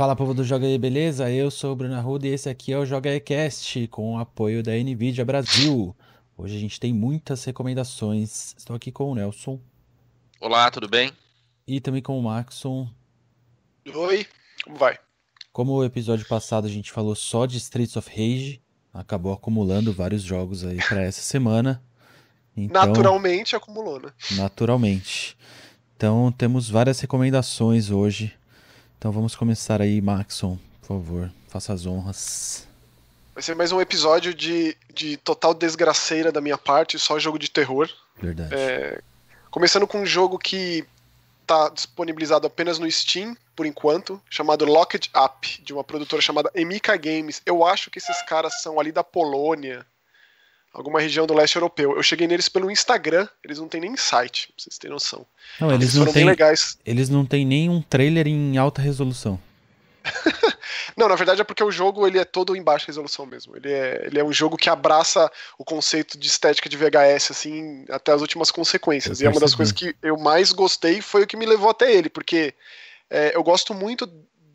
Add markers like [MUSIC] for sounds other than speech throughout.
Fala povo do Joga aí, beleza? Eu sou o Bruno Arruda e esse aqui é o Joga Cast com o apoio da Nvidia Brasil. Hoje a gente tem muitas recomendações. Estou aqui com o Nelson. Olá, tudo bem? E também com o Maxon. Oi, como vai? Como o episódio passado a gente falou só de Streets of Rage, acabou acumulando vários jogos aí para essa semana. Então, naturalmente acumulou, né? Naturalmente. Então temos várias recomendações hoje então vamos começar aí, Maxon, por favor, faça as honras. Vai ser mais um episódio de, de total desgraceira da minha parte, só jogo de terror. Verdade. É, começando com um jogo que está disponibilizado apenas no Steam, por enquanto, chamado Locked Up, de uma produtora chamada Emika Games. Eu acho que esses caras são ali da Polônia, alguma região do leste europeu. Eu cheguei neles pelo Instagram, eles não têm nem site, pra vocês terem noção. Não, eles, eles não têm, legais. Eles não têm nem um trailer em alta resolução. [LAUGHS] não, na verdade é porque o jogo ele é todo em baixa resolução mesmo. Ele é, ele é um jogo que abraça o conceito de estética de VHS assim até as últimas consequências. Eu e é uma das coisas que eu mais gostei foi o que me levou até ele, porque é, eu gosto muito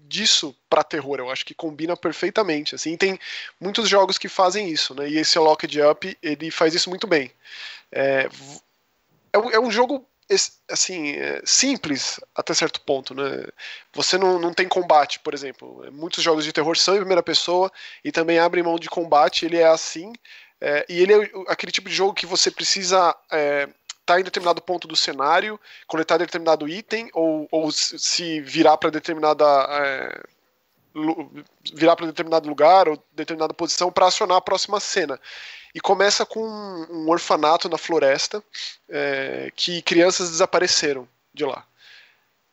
disso para terror. Eu acho que combina perfeitamente. Assim, tem muitos jogos que fazem isso, né? E esse Locked Up ele faz isso muito bem. É, é, é um jogo assim é simples até certo ponto, né? Você não, não tem combate, por exemplo. Muitos jogos de terror são em primeira pessoa e também abrem mão de combate. Ele é assim. É, e ele é aquele tipo de jogo que você precisa é, estar tá em determinado ponto do cenário, coletar determinado item, ou, ou se virar para determinada. É, virar para determinado lugar ou determinada posição para acionar a próxima cena. E começa com um orfanato na floresta é, que crianças desapareceram de lá.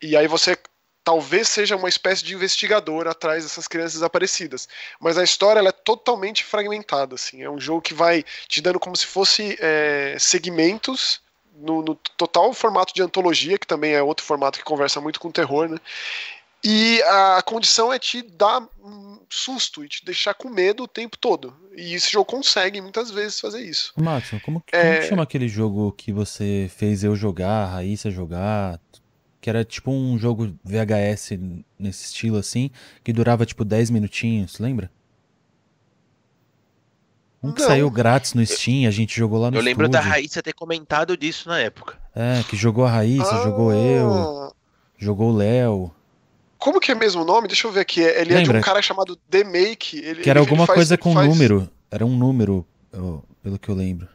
E aí você talvez seja uma espécie de investigador atrás dessas crianças desaparecidas. Mas a história é totalmente fragmentada. Assim. É um jogo que vai te dando como se fosse é, segmentos no, no, total formato de antologia, que também é outro formato que conversa muito com terror, né? E a condição é te dar um susto e te deixar com medo o tempo todo. E esse jogo consegue muitas vezes fazer isso. Max, como, é... como chama aquele jogo que você fez eu jogar, a Raíssa jogar? Que era tipo um jogo VHS nesse estilo assim, que durava tipo 10 minutinhos, lembra? Um que não. saiu grátis no Steam, a gente jogou lá no Eu lembro estúdio. da Raíssa ter comentado disso na época. É, que jogou a Raíssa, ah. jogou eu, jogou o Léo. Como que é mesmo o nome? Deixa eu ver aqui. Ele Lembra? é de um cara chamado The Make. Ele, que era ele, alguma ele faz, coisa com faz... número. Era um número, pelo que eu lembro.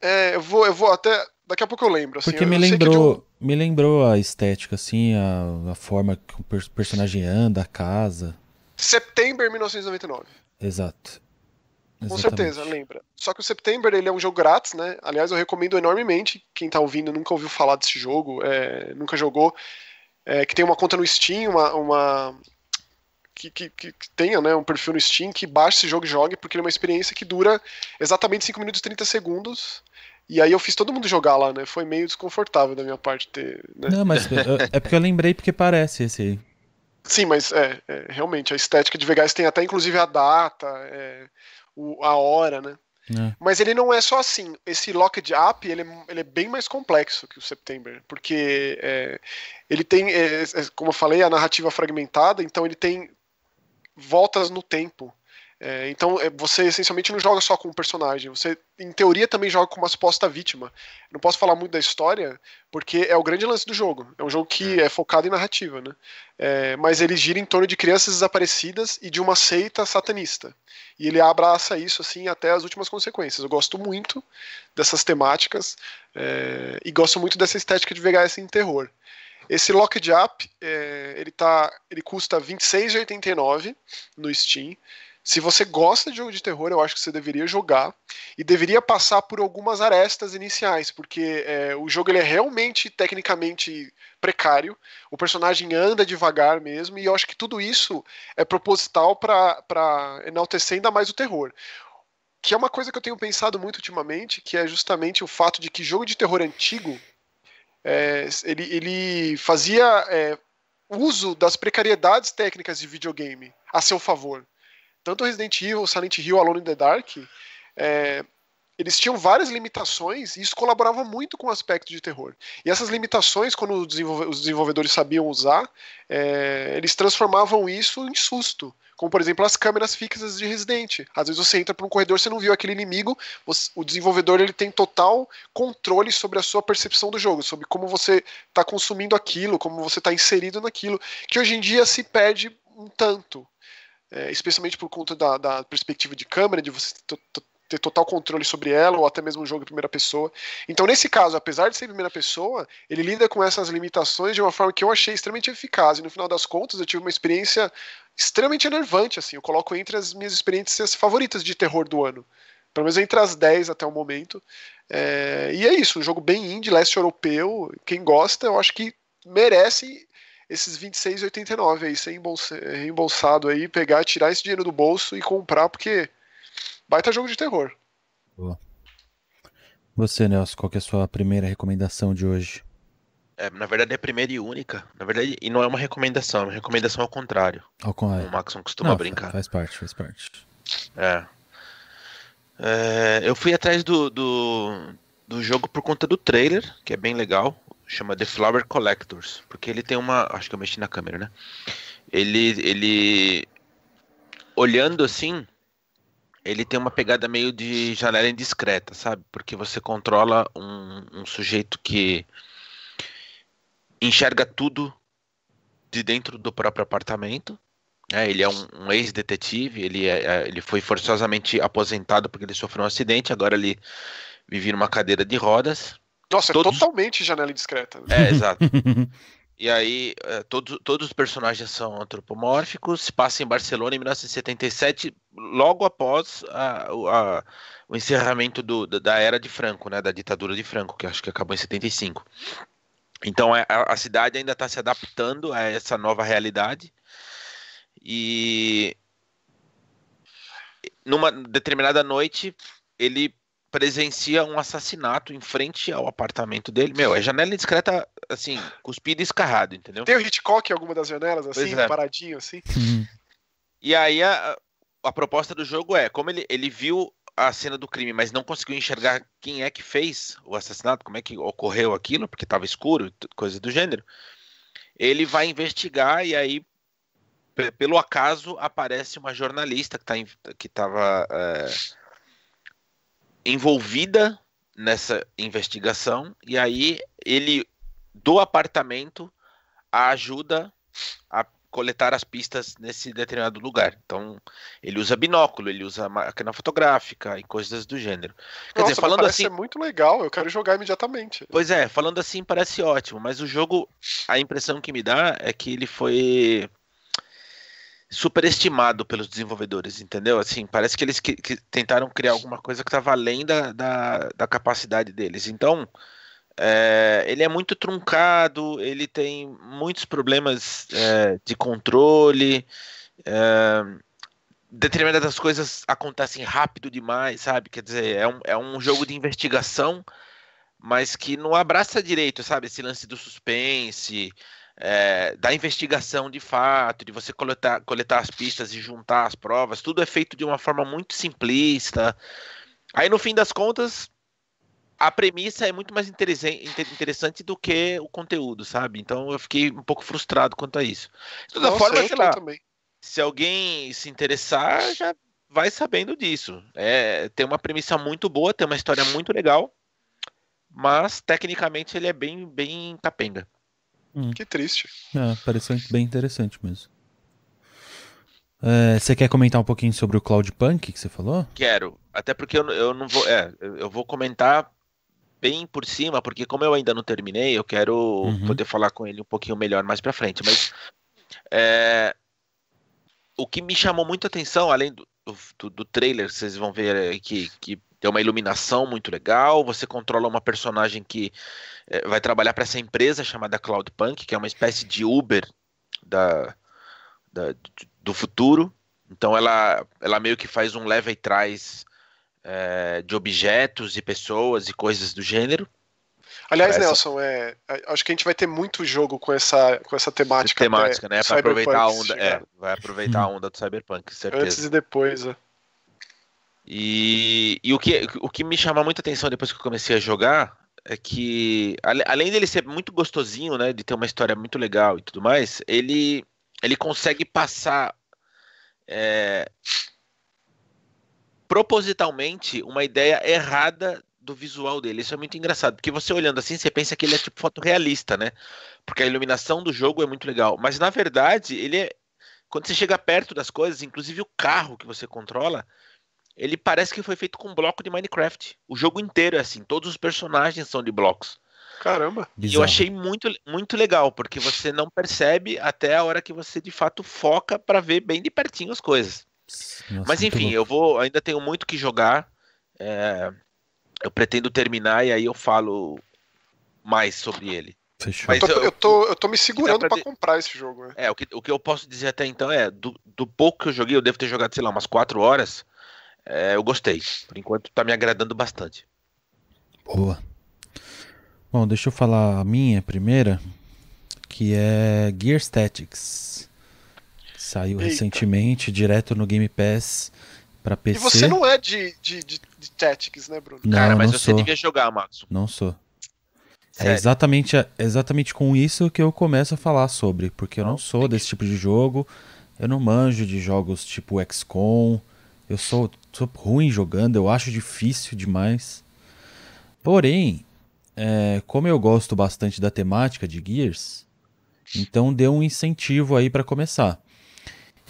É, eu vou, eu vou até. Daqui a pouco eu lembro. Assim, Porque eu, me lembrou, um... me lembrou a estética, assim, a, a forma que o personagem anda, a casa. Setembro de 1999. Exato. Com certeza, lembra. Só que o September ele é um jogo grátis, né? Aliás, eu recomendo enormemente. Quem tá ouvindo nunca ouviu falar desse jogo, é, nunca jogou. É, que tem uma conta no Steam, uma. uma que, que, que, tenha né, um perfil no Steam, que baixe esse jogo e jogue, porque ele é uma experiência que dura exatamente 5 minutos e 30 segundos. E aí eu fiz todo mundo jogar lá, né? Foi meio desconfortável da minha parte ter. Né? Não, mas [LAUGHS] é porque eu lembrei porque parece esse aí. Sim, mas é, é, realmente a estética de Vegas tem até inclusive a data. É, o, a hora, né? É. Mas ele não é só assim. Esse Locked Up ele, é, ele é bem mais complexo que o September, porque é, ele tem, é, é, como eu falei, a narrativa fragmentada, então ele tem voltas no tempo. É, então é, você essencialmente não joga só com um personagem, você em teoria também joga com uma suposta vítima. Não posso falar muito da história, porque é o grande lance do jogo. É um jogo que é focado em narrativa, né? É, mas ele gira em torno de crianças desaparecidas e de uma seita satanista. E ele abraça isso assim até as últimas consequências. Eu gosto muito dessas temáticas é, e gosto muito dessa estética de VHS em terror. Esse Locked Up, é, ele, tá, ele custa R$26,89 no Steam. Se você gosta de jogo de terror, eu acho que você deveria jogar e deveria passar por algumas arestas iniciais, porque é, o jogo ele é realmente tecnicamente precário, o personagem anda devagar mesmo, e eu acho que tudo isso é proposital para enaltecer ainda mais o terror. Que é uma coisa que eu tenho pensado muito ultimamente, que é justamente o fato de que jogo de terror antigo é, ele, ele fazia é, uso das precariedades técnicas de videogame a seu favor tanto Resident Evil, Silent Hill, Alone in the Dark, é, eles tinham várias limitações e isso colaborava muito com o aspecto de terror. E essas limitações, quando os desenvolvedores sabiam usar, é, eles transformavam isso em susto. Como, por exemplo, as câmeras fixas de Resident. Às vezes você entra por um corredor, você não viu aquele inimigo, você, o desenvolvedor ele tem total controle sobre a sua percepção do jogo, sobre como você está consumindo aquilo, como você está inserido naquilo, que hoje em dia se perde um tanto. É, especialmente por conta da, da, perspectiva de câmera, de você ter total controle sobre ela, ou até mesmo um jogo em primeira pessoa. Então, nesse caso, apesar de ser em primeira pessoa, ele lida com essas limitações de uma forma que eu achei extremamente eficaz. E no final das contas, eu tive uma experiência extremamente enervante. Assim, eu coloco entre as minhas experiências favoritas de terror do ano. Pelo menos entre as 10 até o momento. É, e é isso, um jogo bem indie, leste europeu. Quem gosta, eu acho que merece esses 26,89 aí, ser reembolsado aí, pegar, tirar esse dinheiro do bolso e comprar, porque baita jogo de terror. Boa. Você, Nelson, qual é a sua primeira recomendação de hoje? É, na verdade é a primeira e única. Na verdade, e não é uma recomendação, é uma recomendação ao contrário. Ao contrário. O Maxon costuma não, brincar. Faz parte, faz parte. É. é eu fui atrás do, do, do jogo por conta do trailer, que é bem legal. Chama The Flower Collectors. Porque ele tem uma. Acho que eu mexi na câmera, né? Ele. ele olhando assim, ele tem uma pegada meio de janela indiscreta, sabe? Porque você controla um, um sujeito que enxerga tudo de dentro do próprio apartamento. É, ele é um, um ex-detetive, ele, é, é, ele foi forçosamente aposentado porque ele sofreu um acidente, agora ele vive numa cadeira de rodas. Nossa, é Todos... é totalmente janela indiscreta. É, [LAUGHS] exato. E aí, é, todos, todos os personagens são antropomórficos, se passa em Barcelona em 1977, logo após a, a, o encerramento do, da era de Franco, né, da ditadura de Franco, que acho que acabou em 75. Então é, a, a cidade ainda está se adaptando a essa nova realidade e numa determinada noite ele presencia um assassinato em frente ao apartamento dele. Meu, é janela discreta, assim, cuspido e escarrado, entendeu? Tem o Hitchcock em alguma das janelas, assim, é. paradinho, assim. e aí a, a proposta do jogo é, como ele, ele viu a cena do crime, mas não conseguiu enxergar quem é que fez o assassinato, como é que ocorreu aquilo, porque estava escuro, coisa do gênero. Ele vai investigar e aí, pelo acaso, aparece uma jornalista que tá, estava envolvida nessa investigação e aí ele do apartamento a ajuda a coletar as pistas nesse determinado lugar. Então, ele usa binóculo, ele usa máquina fotográfica e coisas do gênero. Quer Nossa, dizer, falando assim, muito legal, eu quero jogar imediatamente. Pois é, falando assim parece ótimo, mas o jogo, a impressão que me dá é que ele foi superestimado pelos desenvolvedores, entendeu? Assim, parece que eles que, que tentaram criar alguma coisa que estava além da, da, da, capacidade deles. Então, é, ele é muito truncado, ele tem muitos problemas é, de controle. É, determinadas coisas acontecem rápido demais, sabe? Quer dizer, é um, é um jogo de investigação, mas que não abraça direito, sabe? Esse lance do suspense, é, da investigação de fato, de você coletar, coletar as pistas e juntar as provas, tudo é feito de uma forma muito simplista. Aí no fim das contas, a premissa é muito mais interessante do que o conteúdo, sabe? Então eu fiquei um pouco frustrado quanto a isso. De toda Nossa, forma, sei lá, também. se alguém se interessar, já vai sabendo disso. É, tem uma premissa muito boa, tem uma história muito legal, mas tecnicamente ele é bem, bem capenga. Hum. Que triste. É, pareceu bem interessante mesmo. É, você quer comentar um pouquinho sobre o Cloud Punk que você falou? Quero, até porque eu, eu não vou. É, eu vou comentar bem por cima, porque como eu ainda não terminei, eu quero uhum. poder falar com ele um pouquinho melhor mais para frente. Mas é, o que me chamou muito a atenção, além do, do, do trailer, vocês vão ver que, que tem uma iluminação muito legal. Você controla uma personagem que é, vai trabalhar para essa empresa chamada Cloudpunk, que é uma espécie de Uber da, da, do futuro. Então ela, ela meio que faz um leva e traz é, de objetos e pessoas e coisas do gênero. Aliás, Nelson, é, acho que a gente vai ter muito jogo com essa, com essa temática. Temática, né? Para aproveitar a onda, é, vai aproveitar a onda do Cyberpunk, certeza. Antes e depois, é. E, e o, que, o que me chama muita atenção depois que eu comecei a jogar é que, além dele ser muito gostosinho, né, de ter uma história muito legal e tudo mais, ele, ele consegue passar é, propositalmente uma ideia errada do visual dele. Isso é muito engraçado, porque você olhando assim, você pensa que ele é tipo fotorrealista, né? Porque a iluminação do jogo é muito legal. Mas na verdade, ele é. Quando você chega perto das coisas, inclusive o carro que você controla, ele parece que foi feito com bloco de Minecraft. O jogo inteiro é assim, todos os personagens são de blocos. Caramba. E eu achei muito, muito legal, porque você não percebe até a hora que você de fato foca para ver bem de pertinho as coisas. Nossa, Mas enfim, eu vou. Ainda tenho muito que jogar. É, eu pretendo terminar e aí eu falo mais sobre ele. Fechou. Eu tô, eu, eu, tô, eu tô me segurando para comprar esse jogo. Né? É, o que, o que eu posso dizer até então é, do, do pouco que eu joguei, eu devo ter jogado, sei lá, umas 4 horas. É, eu gostei. Por enquanto tá me agradando bastante. Boa. Bom, deixa eu falar a minha primeira, que é Gear Statics. Saiu Eita. recentemente, direto no Game Pass para PC. E você não é de, de, de, de Tactics, né, Bruno? Não, Cara, mas não você sou. devia jogar, Max. Não sou. É Sério? É exatamente, exatamente com isso que eu começo a falar sobre, porque eu não, não sou desse tipo de jogo, eu não manjo de jogos tipo XCOM, eu sou, sou ruim jogando, eu acho difícil demais. Porém, é, como eu gosto bastante da temática de Gears, então deu um incentivo aí para começar.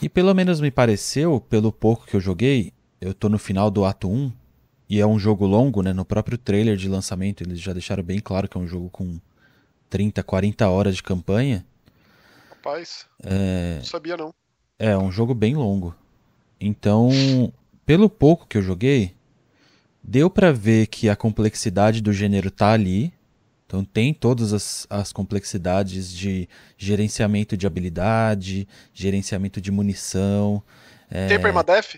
E pelo menos me pareceu, pelo pouco que eu joguei, eu tô no final do ato 1, e é um jogo longo, né? No próprio trailer de lançamento, eles já deixaram bem claro que é um jogo com 30, 40 horas de campanha. Rapaz, é... não sabia não. É, um jogo bem longo. Então, pelo pouco que eu joguei, deu para ver que a complexidade do gênero tá ali, então tem todas as, as complexidades de gerenciamento de habilidade, gerenciamento de munição. É... Tem permadeath?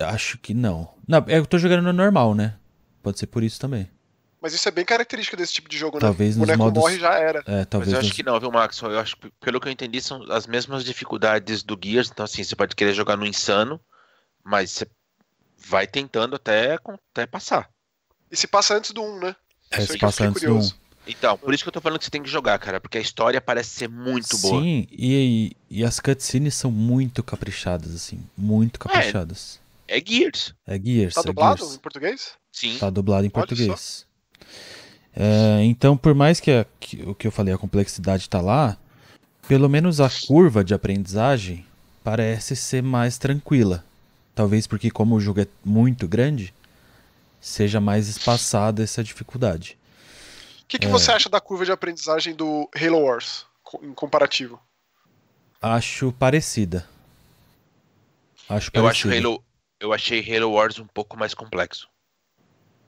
Acho que não. Não, é, eu tô jogando no normal, né? Pode ser por isso também. Mas isso é bem característico desse tipo de jogo, talvez né? Nos o boneco modos... morre já era. É, talvez Mas eu nos... acho que não, viu, Max? Eu acho que, pelo que eu entendi, são as mesmas dificuldades do Gears. Então, assim, você pode querer jogar no insano, mas você vai tentando até, até passar. E se passa antes do 1, né? É, se passa antes do 1. Então, por isso que eu tô falando que você tem que jogar, cara, porque a história parece ser muito boa. Sim, e, e as cutscenes são muito caprichadas, assim, muito caprichadas. É, é Gears. É Gears. Tá é dublado Gears. em português? Sim. Tá dublado em Olha português. É, então, por mais que, a, que, o que eu falei, a complexidade tá lá, pelo menos a curva de aprendizagem parece ser mais tranquila. Talvez porque como o jogo é muito grande, seja mais espaçada essa dificuldade. O que, que é... você acha da curva de aprendizagem do Halo Wars, em comparativo? Acho parecida. Acho eu acho Halo, eu achei Halo Wars um pouco mais complexo.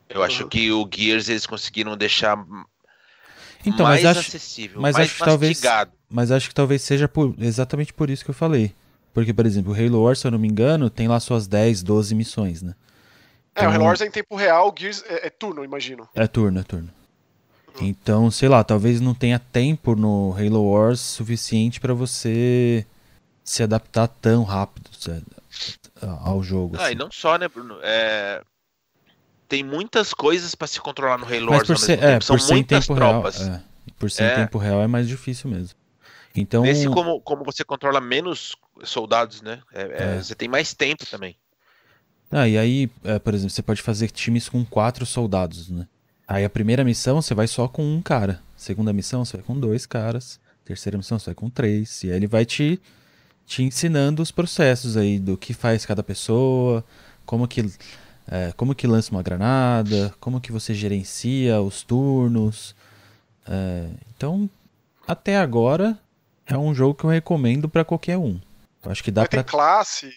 Eu uhum. acho que o Gears eles conseguiram deixar então, mais mas acho, acessível, mas mais acho que talvez, mas acho que talvez seja por, exatamente por isso que eu falei. Porque, por exemplo, o Halo Wars, se eu não me engano, tem lá suas 10, 12 missões, né? É, então, o Halo Wars é em tempo real, o Gears é, é turno, imagino. É turno, é turno. Então, sei lá, talvez não tenha tempo no Halo Wars suficiente para você se adaptar tão rápido ao jogo. Ah, assim. e não só, né, Bruno? É... Tem muitas coisas para se controlar no Halo Mas Wars por ser, é, São por muitas tropas. Real, é, por ser é. em tempo real é mais difícil mesmo. Então, Nesse, como, como você controla menos soldados, né? É, é, é. Você tem mais tempo também. Ah, e aí, por exemplo, você pode fazer times com quatro soldados, né? Aí a primeira missão você vai só com um cara. Segunda missão você vai com dois caras. Terceira missão você vai com três. E aí ele vai te, te ensinando os processos aí do que faz cada pessoa, como que, é, como que lança uma granada, como que você gerencia os turnos. É, então, até agora é um jogo que eu recomendo para qualquer um. Acho que dá para classe,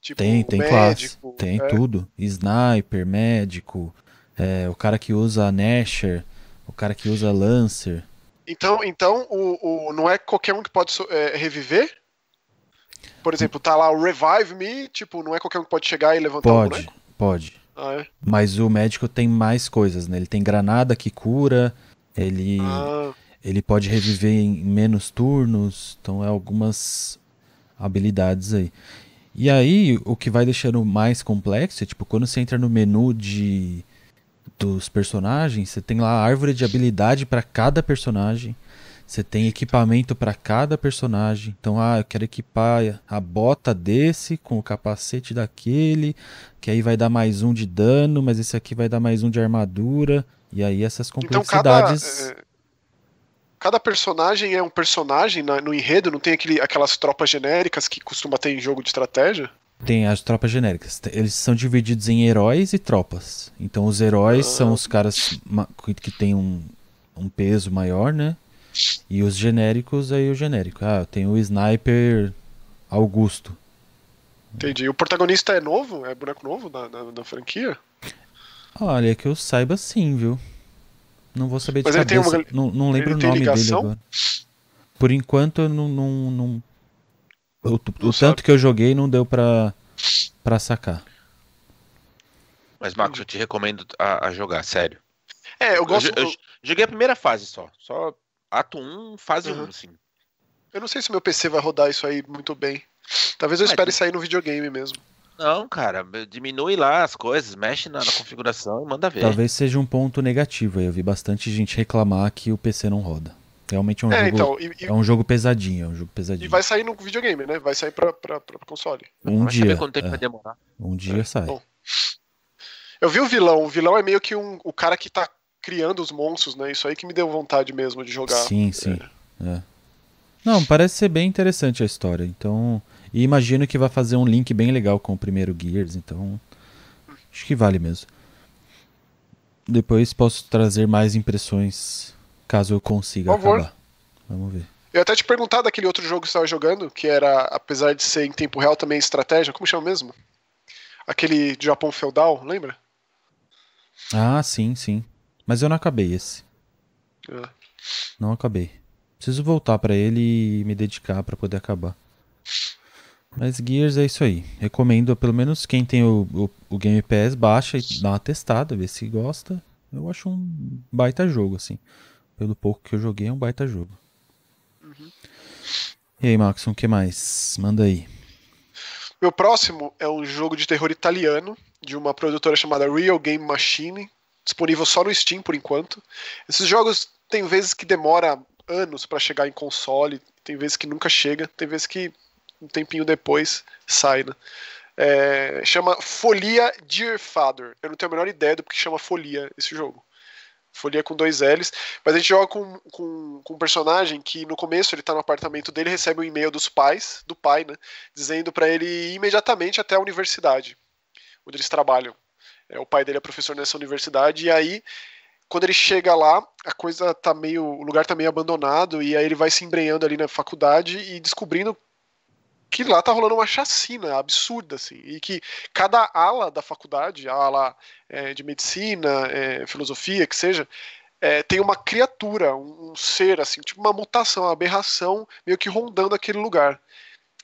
tipo tem, tem médico, classe, tem é. tudo, sniper, médico, é, o cara que usa Nasher, o cara que usa Lancer. Então, então o, o não é qualquer um que pode é, reviver? Por exemplo, tá lá o Revive Me, tipo, não é qualquer um que pode chegar e levantar pode, o boneco? Pode, ah, é? Mas o médico tem mais coisas, né? Ele tem granada que cura, ele, ah. ele pode reviver em menos turnos, então é algumas habilidades aí. E aí, o que vai deixando mais complexo é, tipo, quando você entra no menu de dos personagens, você tem lá a árvore de habilidade para cada personagem. Você tem equipamento para cada personagem. Então, ah, eu quero equipar a bota desse com o capacete daquele, que aí vai dar mais um de dano, mas esse aqui vai dar mais um de armadura. E aí essas complexidades. Então, cada, cada personagem é um personagem no enredo, não tem aquele, aquelas tropas genéricas que costuma ter em jogo de estratégia? Tem as tropas genéricas. Eles são divididos em heróis e tropas. Então os heróis ah. são os caras que têm um, um peso maior, né? E os genéricos aí o genérico. Ah, tem o sniper Augusto. Entendi. O protagonista é novo? É boneco novo da, da, da franquia? Olha, que eu saiba sim, viu? Não vou saber de Mas cabeça. Uma... Não, não lembro o nome dele agora. Por enquanto, eu não, não, não o, o tanto que eu joguei não deu pra, pra sacar. Mas, Marcos, eu te recomendo a, a jogar, sério. É, eu gosto. Eu, eu, joguei a primeira fase só. Só ato 1, fase uhum. 1, sim. Eu não sei se meu PC vai rodar isso aí muito bem. Talvez eu espere sair no videogame mesmo. Não, cara, diminui lá as coisas, mexe na, na, configuração e manda ver. Talvez seja um ponto negativo. Eu vi bastante gente reclamar que o PC não roda. Realmente é um, é, jogo, então, e, é um jogo pesadinho, é um jogo pesadinho. E vai sair no videogame, né? Vai sair pra, pra, pra console. Um vai dia. quanto tempo é. vai demorar. Um dia é. sai. Bom, eu vi o vilão. O vilão é meio que um, o cara que tá criando os monstros, né? Isso aí que me deu vontade mesmo de jogar. Sim, sim. É. Não, parece ser bem interessante a história. Então. E imagino que vai fazer um link bem legal com o primeiro Gears, então. Acho que vale mesmo. Depois posso trazer mais impressões Caso eu consiga Por favor. acabar. Vamos ver. Eu até te perguntar daquele outro jogo que você estava jogando, que era, apesar de ser em tempo real, também estratégia. Como chama mesmo? Aquele de Japão feudal, lembra? Ah, sim, sim. Mas eu não acabei esse. É. Não acabei. Preciso voltar para ele e me dedicar para poder acabar. Mas Gears é isso aí. Recomendo, pelo menos quem tem o, o, o Game Pass, baixa e dá uma testada, vê se gosta. Eu acho um baita jogo, assim. Pelo pouco que eu joguei, é um baita jogo. Uhum. E aí, Maxon, o que mais? Manda aí. Meu próximo é um jogo de terror italiano, de uma produtora chamada Real Game Machine, disponível só no Steam por enquanto. Esses jogos tem vezes que demora anos para chegar em console, tem vezes que nunca chega, tem vezes que um tempinho depois sai, né? É, chama Folia Dear Father. Eu não tenho a menor ideia do que chama Folia esse jogo. Folia com dois L's. Mas a gente joga com, com, com, um personagem que no começo ele tá no apartamento dele, recebe um e-mail dos pais, do pai, né? Dizendo para ele ir imediatamente até a universidade, onde eles trabalham. É, o pai dele é professor nessa universidade, e aí, quando ele chega lá, a coisa tá meio. O lugar tá meio abandonado, e aí ele vai se embrenhando ali na faculdade e descobrindo que lá tá rolando uma chacina absurda, assim, e que cada ala da faculdade, a ala é, de medicina, é, filosofia, que seja, é, tem uma criatura, um, um, ser, assim, tipo uma mutação, uma aberração, meio que rondando aquele lugar.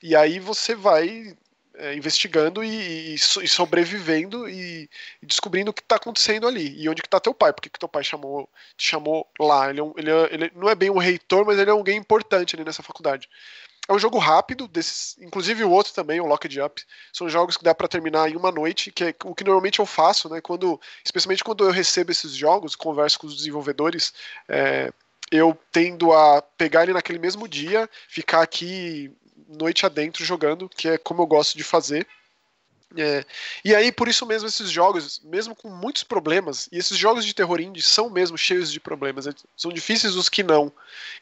E aí você vai é, investigando e, e, e, sobrevivendo e, e descobrindo o que está acontecendo ali e onde que está teu pai, porque que teu pai chamou, te chamou lá. Ele, é um, ele, é, ele, não é bem um reitor, mas ele é alguém importante ali nessa faculdade. É um jogo rápido, desses, inclusive o outro também, o Locked Up. São jogos que dá para terminar em uma noite, que é o que normalmente eu faço, né? Quando, especialmente quando eu recebo esses jogos, converso com os desenvolvedores, é, eu tendo a pegar ele naquele mesmo dia, ficar aqui noite adentro jogando, que é como eu gosto de fazer. É, e aí, por isso mesmo, esses jogos, mesmo com muitos problemas, e esses jogos de terror indie são mesmo cheios de problemas, é, são difíceis os que não.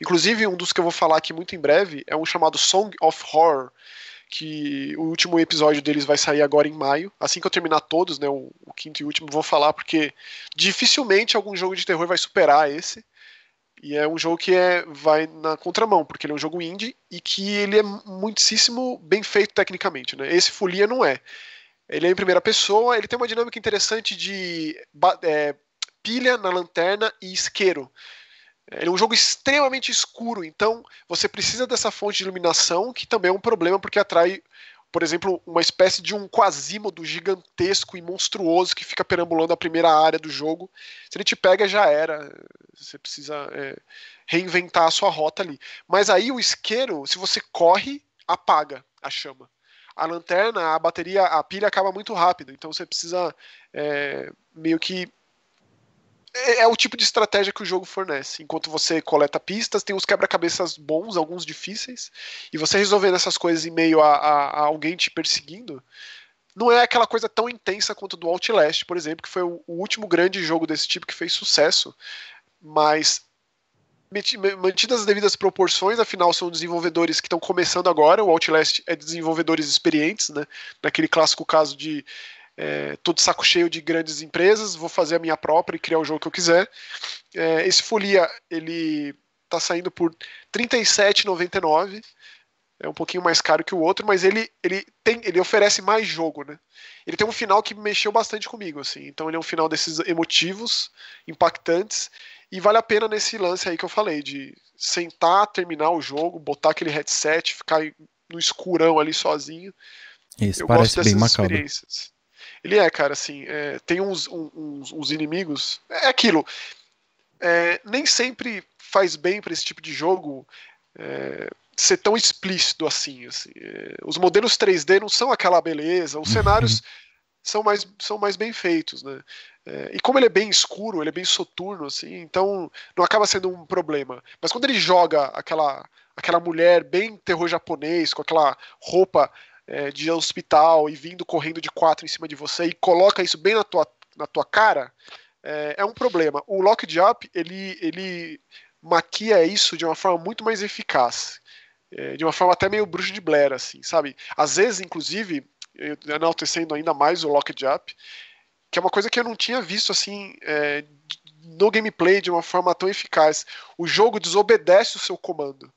Inclusive, um dos que eu vou falar aqui muito em breve é um chamado Song of Horror, que o último episódio deles vai sair agora em maio. Assim que eu terminar todos, né, o, o quinto e último, vou falar, porque dificilmente algum jogo de terror vai superar esse. E é um jogo que é, vai na contramão, porque ele é um jogo indie e que ele é muitíssimo bem feito tecnicamente. Né? Esse Folia não é. Ele é em primeira pessoa, ele tem uma dinâmica interessante de é, pilha na lanterna e isqueiro. Ele é um jogo extremamente escuro, então você precisa dessa fonte de iluminação, que também é um problema porque atrai, por exemplo, uma espécie de um quasímodo gigantesco e monstruoso que fica perambulando a primeira área do jogo. Se ele te pega, já era. Você precisa é, reinventar a sua rota ali. Mas aí o isqueiro, se você corre, apaga a chama. A lanterna, a bateria, a pilha acaba muito rápido. Então você precisa é, meio que é, é, o tipo de estratégia que o jogo fornece. Enquanto você coleta pistas, tem uns quebra-cabeças bons, alguns difíceis, e você resolvendo essas coisas em meio a, a, a, alguém te perseguindo, não é aquela coisa tão intensa quanto do Outlast, por exemplo, que foi o, o último grande jogo desse tipo que fez sucesso, mas mantidas as devidas proporções, afinal são desenvolvedores que estão começando agora, o Outlast é de desenvolvedores experientes, né? Naquele clássico caso de é, tô de saco cheio de grandes empresas, vou fazer a minha própria e criar o jogo que eu quiser. É, esse Folia, ele tá saindo por R$ 37,99. É um pouquinho mais caro que o outro, mas ele, ele, tem, ele oferece mais jogo, né? Ele tem um final que mexeu bastante comigo, assim. Então ele é um final desses emotivos, impactantes, e vale a pena nesse lance aí que eu falei, de sentar, terminar o jogo, botar aquele headset, ficar no escurão ali sozinho. Isso, eu parece gosto dessas bem experiências. Ele é, cara, assim, é, tem uns, uns, uns, inimigos. É aquilo. É, nem sempre faz bem para esse tipo de jogo é, ser tão explícito assim. assim. É, os modelos 3D não são aquela beleza, os cenários são mais, são mais bem feitos, né? É, e como ele é bem escuro, ele é bem soturno, assim, então não acaba sendo um problema. Mas quando ele joga aquela, aquela mulher bem terror japonês, com aquela roupa é, de hospital e vindo correndo de quatro em cima de você e coloca isso bem na tua, na tua cara, é, é um problema. O Locked Up, ele, ele maquia isso de uma forma muito mais eficaz. É, de uma forma até meio bruxo de Blair, assim, sabe? Às vezes, inclusive, enaltecendo ainda mais o Locked Up, que é uma coisa que eu não tinha visto, assim, é, no gameplay de uma forma tão eficaz. O jogo desobedece o seu comando.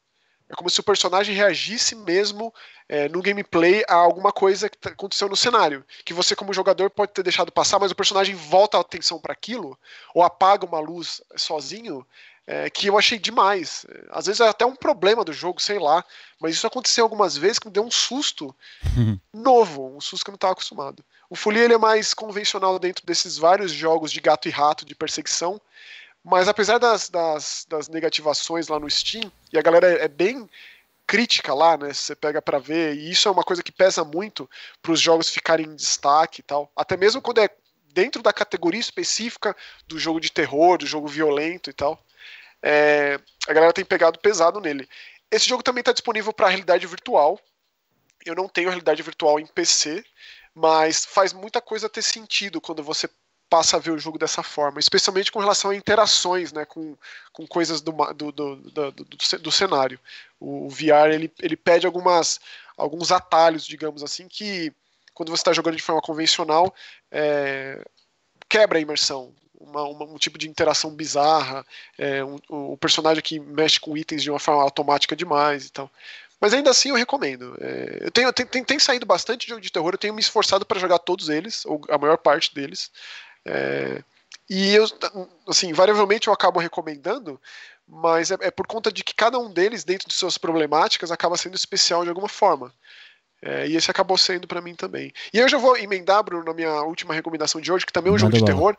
É como se o personagem reagisse mesmo é, no gameplay a alguma coisa que tá, aconteceu no cenário. Que você, como jogador, pode ter deixado passar, mas o personagem volta a atenção para aquilo, ou apaga uma luz sozinho, é, que eu achei demais. Às vezes é até um problema do jogo, sei lá. Mas isso aconteceu algumas vezes que me deu um susto [LAUGHS] novo, um susto que eu não estava acostumado. O Folia ele é mais convencional dentro desses vários jogos de gato e rato de perseguição. Mas apesar das, das, das, negativações lá no Steam, e a galera é bem crítica lá, né? Você pega para ver, e isso é uma coisa que pesa muito para os jogos ficarem em destaque e tal. Até mesmo quando é dentro da categoria específica do jogo de terror, do jogo violento e tal. É, a galera tem pegado pesado nele. Esse jogo também está disponível para realidade virtual. Eu não tenho realidade virtual em PC, mas faz muita coisa ter sentido quando você passa a ver o jogo dessa forma, especialmente com relação a interações né, com, com coisas do, do, do, do, do cenário. O, VR ele, ele pede algumas, alguns atalhos, digamos assim, que quando você está jogando de forma convencional é, quebra a imersão. Uma, uma, um tipo de interação bizarra, é, um, o personagem que mexe com itens de uma forma automática demais e tal. Mas ainda assim eu recomendo. É, eu tenho, tem, tem, tem, saído bastante jogo de terror, eu tenho me esforçado para jogar todos eles, ou a maior parte deles. É, e eu, assim, invariavelmente eu acabo recomendando, mas é, é, por conta de que cada um deles, dentro de suas problemáticas, acaba sendo especial de alguma forma. É, e esse acabou sendo para mim também. E eu já vou emendar, Bruno, na minha última recomendação de hoje, que também é um jogo de terror,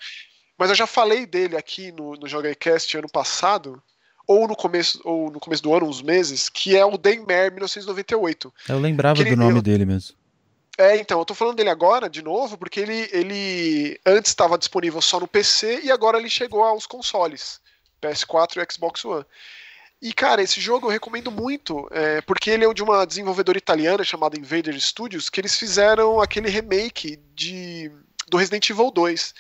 mas eu já falei dele aqui no, no ano passado, ou no começo ou no começo do ano, uns meses, que é o Daymare 1998. Eu lembrava do nome eu, dele mesmo. É, então, eu tô falando dele agora, de novo, porque ele, ele antes estava disponível só no PC e agora ele chegou aos consoles, PS4 e Xbox One. E, cara, esse jogo eu recomendo muito, é, porque ele é de uma desenvolvedora italiana chamada Invader Studios, que eles fizeram aquele remake de, do Resident Evil 2,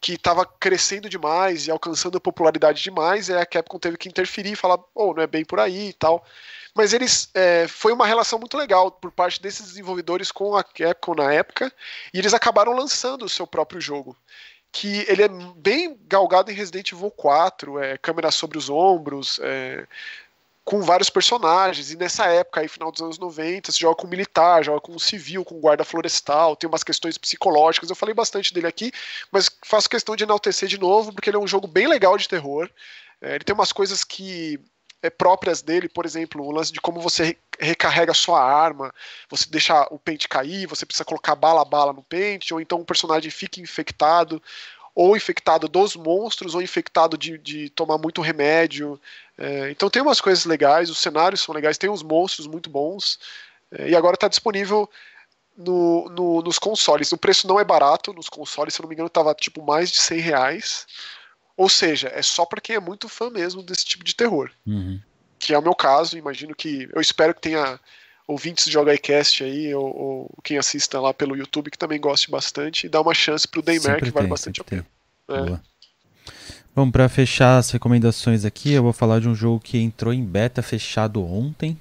que estava crescendo demais e alcançando popularidade demais, e a Capcom teve que interferir e falar, oh, não é bem por aí e tal. Mas eles é, foi uma relação muito legal por parte desses desenvolvedores com a Capcom na época, e eles acabaram lançando o seu próprio jogo. Que ele é bem galgado em Resident Evil 4, é, câmera sobre os ombros, é, com vários personagens, e nessa época, aí, final dos anos 90, você joga com militar, joga com civil, com guarda florestal, tem umas questões psicológicas, eu falei bastante dele aqui, mas faço questão de enaltecer de novo, porque ele é um jogo bem legal de terror, é, ele tem umas coisas que é, próprias dele, por exemplo, o lance de como você recarrega sua arma, você deixa o pente cair, você precisa colocar bala a bala no pente, ou então o personagem fica infectado, ou infectado dos monstros, ou infectado de, de tomar muito remédio. É, então tem umas coisas legais, os cenários são legais, tem uns monstros muito bons, é, e agora está disponível no, no, nos consoles. O preço não é barato, nos consoles, se eu não me engano, tava tipo mais de 100 reais. Ou seja, é só para quem é muito fã mesmo desse tipo de terror. Uhum. Que é o meu caso, imagino que. Eu espero que tenha ouvintes de Joga iCast aí, ou, ou, quem assista lá pelo YouTube, que também goste bastante, e dá uma chance pro Daymare, que vale tem, bastante a pena. É. Bom, para fechar as recomendações aqui, eu vou falar de um jogo que entrou em beta fechado ontem.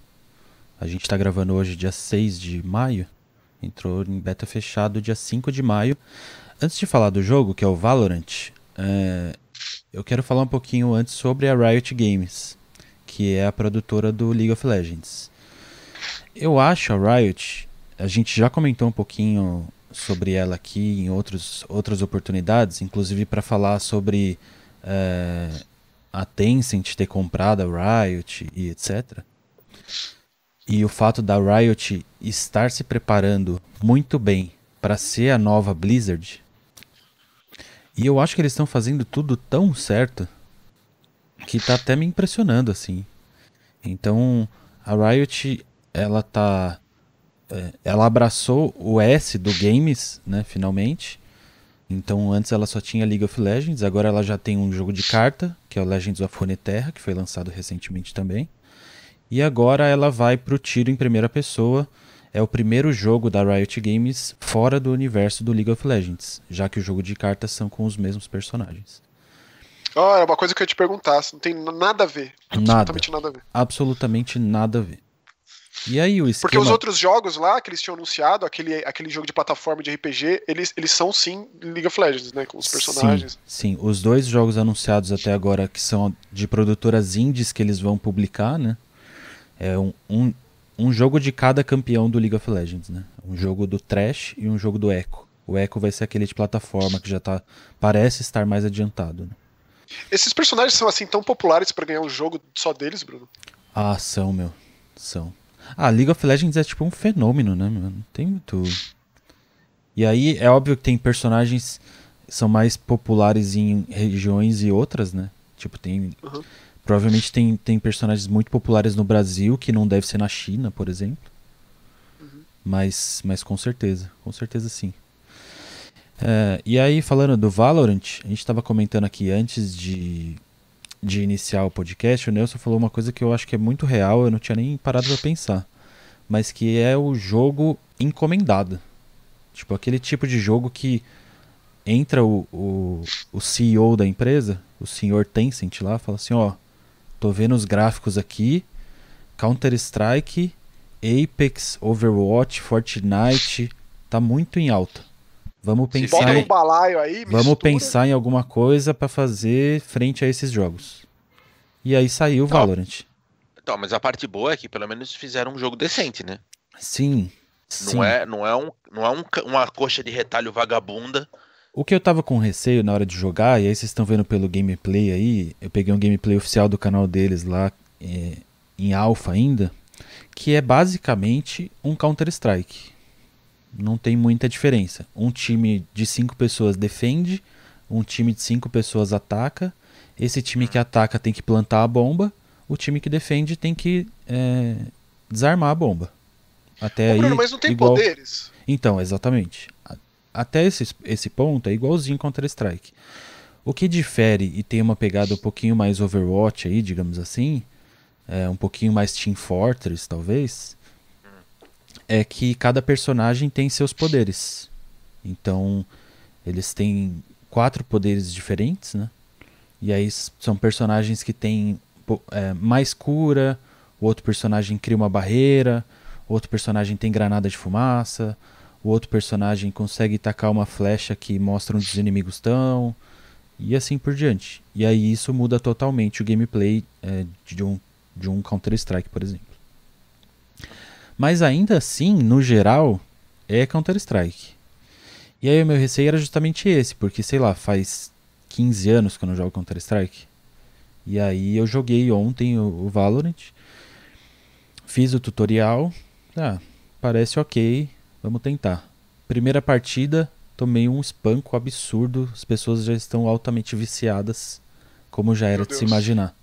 A gente está gravando hoje, dia 6 de maio. Entrou em beta fechado dia 5 de maio. Antes de falar do jogo, que é o Valorant, é... eu quero falar um pouquinho antes sobre a Riot Games, que é a produtora do League of Legends. Eu acho a Riot, a gente já comentou um pouquinho sobre ela aqui em outros, outras oportunidades, inclusive para falar sobre é, a Tencent ter comprado a Riot e etc. E o fato da Riot estar se preparando muito bem para ser a nova Blizzard. E eu acho que eles estão fazendo tudo tão certo que tá até me impressionando assim. Então, a Riot, ela tá é, ela abraçou o S do games, né, finalmente. Então antes ela só tinha League of Legends, agora ela já tem um jogo de carta, que é o Legends of Runeterra, que foi lançado recentemente também. E agora ela vai pro tiro em primeira pessoa. É o primeiro jogo da Riot Games fora do universo do League of Legends, já que o jogo de cartas são com os mesmos personagens. Oh, é uma coisa que eu ia te perguntar, não tem nada a ver. Absolutamente nada, nada a ver. Absolutamente nada a ver. E aí o esquema... Porque os outros jogos lá que eles tinham anunciado, aquele, aquele jogo de plataforma de RPG, eles, eles são sim League of Legends, né? Com os personagens. Sim, sim, os dois jogos anunciados até agora, que são de produtoras indies que eles vão publicar, né? É um, um, um jogo de cada campeão do League of Legends, né? Um jogo do Trash e um jogo do Echo. O Echo vai ser aquele de plataforma que já tá. Parece estar mais adiantado, né? Esses personagens são assim tão populares para ganhar um jogo só deles, Bruno? Ah, são, meu. São. Ah, League of Legends é tipo um fenômeno, né, mano? Tem muito. E aí é óbvio que tem personagens que são mais populares em regiões e outras, né? Tipo, tem. Uhum. Provavelmente tem, tem personagens muito populares no Brasil que não deve ser na China, por exemplo. Uhum. Mas, mas com certeza, com certeza sim. É, e aí, falando do Valorant, a gente estava comentando aqui antes de, de iniciar o podcast, o Nelson falou uma coisa que eu acho que é muito real, eu não tinha nem parado para pensar. Mas que é o jogo encomendado. Tipo, aquele tipo de jogo que entra o, o, o CEO da empresa, o senhor Tencent lá, fala assim, ó, tô vendo os gráficos aqui, Counter-Strike, Apex, Overwatch, Fortnite, tá muito em alta. Vamos pensar em, aí, vamos pensar em alguma coisa para fazer frente a esses jogos. E aí saiu o Valorant. Então, mas a parte boa é que pelo menos fizeram um jogo decente, né? Sim. sim. Não é, não é, um, não é um, uma coxa de retalho vagabunda. O que eu tava com receio na hora de jogar, e aí vocês estão vendo pelo gameplay aí, eu peguei um gameplay oficial do canal deles lá, é, em alfa ainda, que é basicamente um Counter-Strike não tem muita diferença. Um time de cinco pessoas defende, um time de cinco pessoas ataca. Esse time que ataca tem que plantar a bomba, o time que defende tem que é, desarmar a bomba. Até Ô, aí. Bruno, mas não tem igual... poderes. Então, exatamente. Até esse, esse ponto é igualzinho Counter-Strike. O que difere e tem uma pegada um pouquinho mais Overwatch aí, digamos assim, é, um pouquinho mais Team Fortress, talvez, é que cada personagem tem seus poderes. Então, eles têm quatro poderes diferentes, né? E aí são personagens que têm é, mais cura, o outro personagem cria uma barreira, o outro personagem tem granada de fumaça, o outro personagem consegue tacar uma flecha que mostra onde os inimigos estão, e assim por diante. E aí isso muda totalmente o gameplay é, de um, de um Counter-Strike, por exemplo. Mas ainda assim, no geral, é Counter-Strike. E aí o meu receio era justamente esse, porque sei lá, faz 15 anos que eu não jogo Counter-Strike. E aí eu joguei ontem o, o Valorant, fiz o tutorial, ah, parece ok, vamos tentar. Primeira partida, tomei um espanco absurdo, as pessoas já estão altamente viciadas, como já era de se imaginar.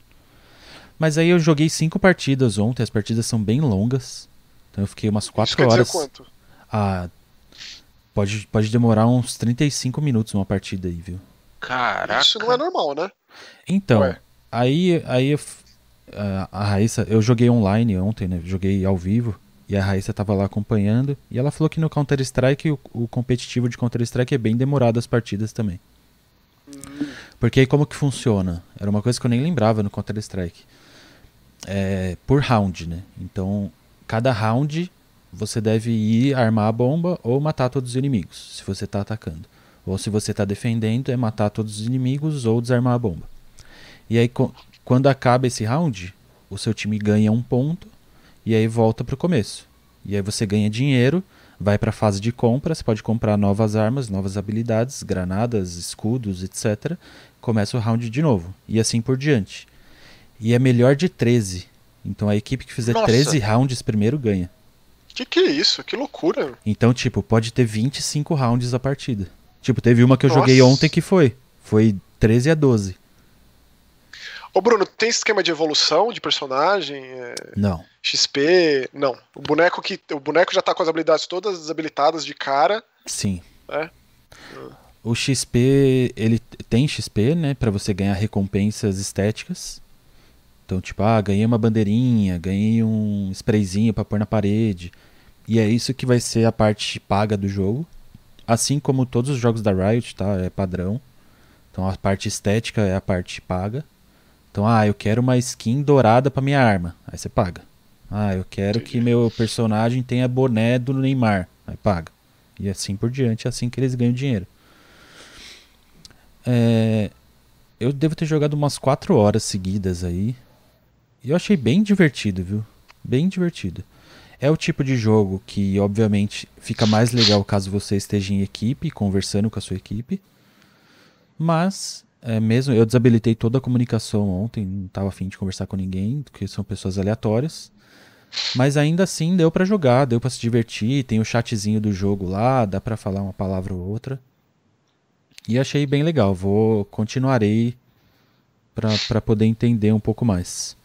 Mas aí eu joguei cinco partidas ontem, as partidas são bem longas. Então eu fiquei umas 4 horas. quanto? Ah, Pode, pode demorar uns 35 minutos uma partida aí, viu? Caraca. Isso não é normal, né? Então, Ué. aí, aí a Raíssa, eu joguei online ontem, né? Joguei ao vivo. E a Raíssa tava lá acompanhando. E ela falou que no Counter-Strike, o, o, competitivo de Counter-Strike é bem demorado as partidas também. Hum. Porque aí como que funciona? Era uma coisa que eu nem lembrava no Counter-Strike. É, por round, né? Então, cada round você deve ir armar a bomba ou matar todos os inimigos, se você está atacando. Ou se você está defendendo, é matar todos os inimigos ou desarmar a bomba. E aí, quando acaba esse round, o seu time ganha um ponto e aí volta para o começo. E aí você ganha dinheiro, vai para a fase de compra, você pode comprar novas armas, novas habilidades, granadas, escudos, etc. Começa o round de novo. E assim por diante. E é melhor de 13. Então a equipe que fizer Nossa. 13 rounds primeiro ganha. Que que é isso? Que loucura. Então, tipo, pode ter 25 rounds a partida. Tipo, teve uma que eu Nossa. joguei ontem que foi. Foi 13 a 12. Ô Bruno, tem esquema de evolução de personagem? É... Não. XP? Não. O boneco que o boneco já tá com as habilidades todas desabilitadas de cara. Sim. É. O XP, ele tem XP, né, para você ganhar recompensas estéticas. Então, tipo, ah, ganhei uma bandeirinha, ganhei um sprayzinho para pôr na parede. E é isso que vai ser a parte paga do jogo. Assim como todos os jogos da Riot, tá? É padrão. Então a parte estética é a parte paga. Então, ah, eu quero uma skin dourada para minha arma. Aí você paga. Ah, eu quero que meu personagem tenha boné do Neymar. Aí paga. E assim por diante, é assim que eles ganham dinheiro. É, eu devo ter jogado umas 4 horas seguidas aí. E eu achei bem divertido, viu? Bem divertido. É o tipo de jogo que, obviamente, fica mais legal caso você esteja em equipe, conversando com a sua equipe. Mas, é mesmo, eu desabilitei toda a comunicação ontem, não estava afim de conversar com ninguém, porque são pessoas aleatórias. Mas ainda assim deu para jogar, deu para se divertir, tem o chatzinho do jogo lá, dá para falar uma palavra ou outra. E achei bem legal, vou continuarei para poder entender um pouco mais.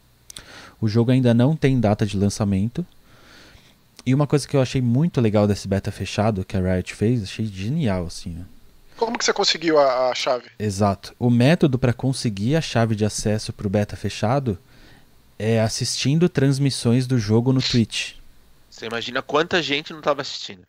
O jogo ainda não tem data de lançamento. E uma coisa que eu achei muito legal desse beta fechado que a Riot fez, achei genial assim. Como que você conseguiu a, a chave? Exato. O método para conseguir a chave de acesso para o beta fechado é assistindo transmissões do jogo no Twitch. Você imagina quanta gente não estava assistindo.